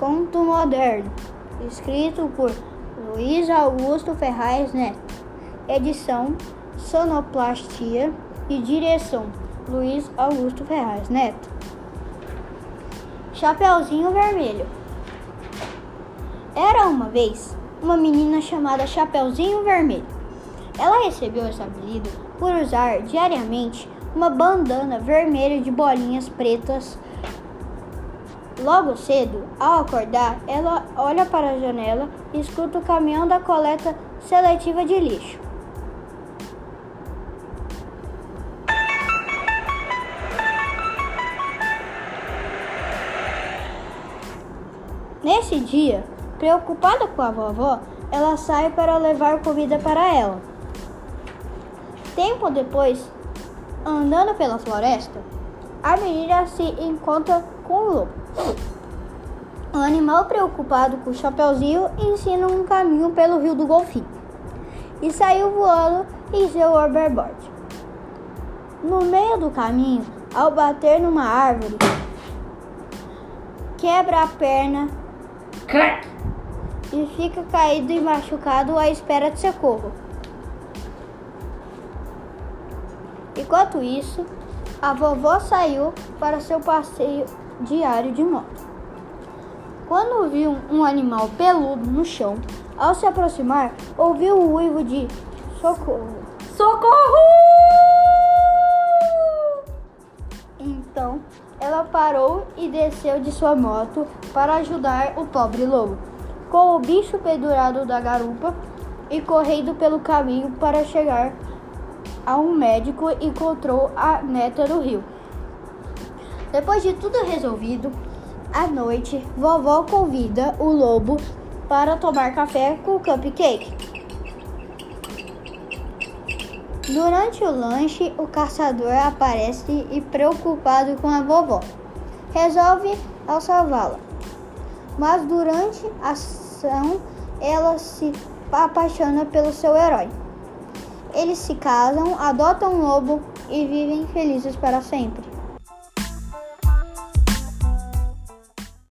Conto moderno, escrito por Luiz Augusto Ferraz Neto. Edição Sonoplastia e direção Luiz Augusto Ferraz Neto. Chapeuzinho Vermelho. Era uma vez uma menina chamada Chapeuzinho Vermelho. Ela recebeu esse apelido por usar diariamente uma bandana vermelha de bolinhas pretas. Logo cedo, ao acordar, ela olha para a janela e escuta o caminhão da coleta seletiva de lixo. Nesse dia, preocupada com a vovó, ela sai para levar comida para ela. Tempo depois, andando pela floresta, a menina se encontra com o lobo. O animal, preocupado com o chapeuzinho, ensina um caminho pelo rio do Golfinho e saiu voando em seu overboard. No meio do caminho, ao bater numa árvore, quebra a perna Crack! e fica caído e machucado à espera de socorro. Enquanto isso, a vovó saiu para seu passeio diário de moto. Quando viu um animal peludo no chão, ao se aproximar, ouviu o uivo de socorro. Socorro! Então, ela parou e desceu de sua moto para ajudar o pobre lobo. Com o bicho pendurado da garupa e correndo pelo caminho para chegar a um médico, encontrou a neta do rio. Depois de tudo resolvido, à noite, vovó convida o lobo para tomar café com cupcake. Durante o lanche, o caçador aparece e, preocupado com a vovó, resolve ao salvá-la. Mas durante a ação, ela se apaixona pelo seu herói. Eles se casam, adotam um lobo e vivem felizes para sempre.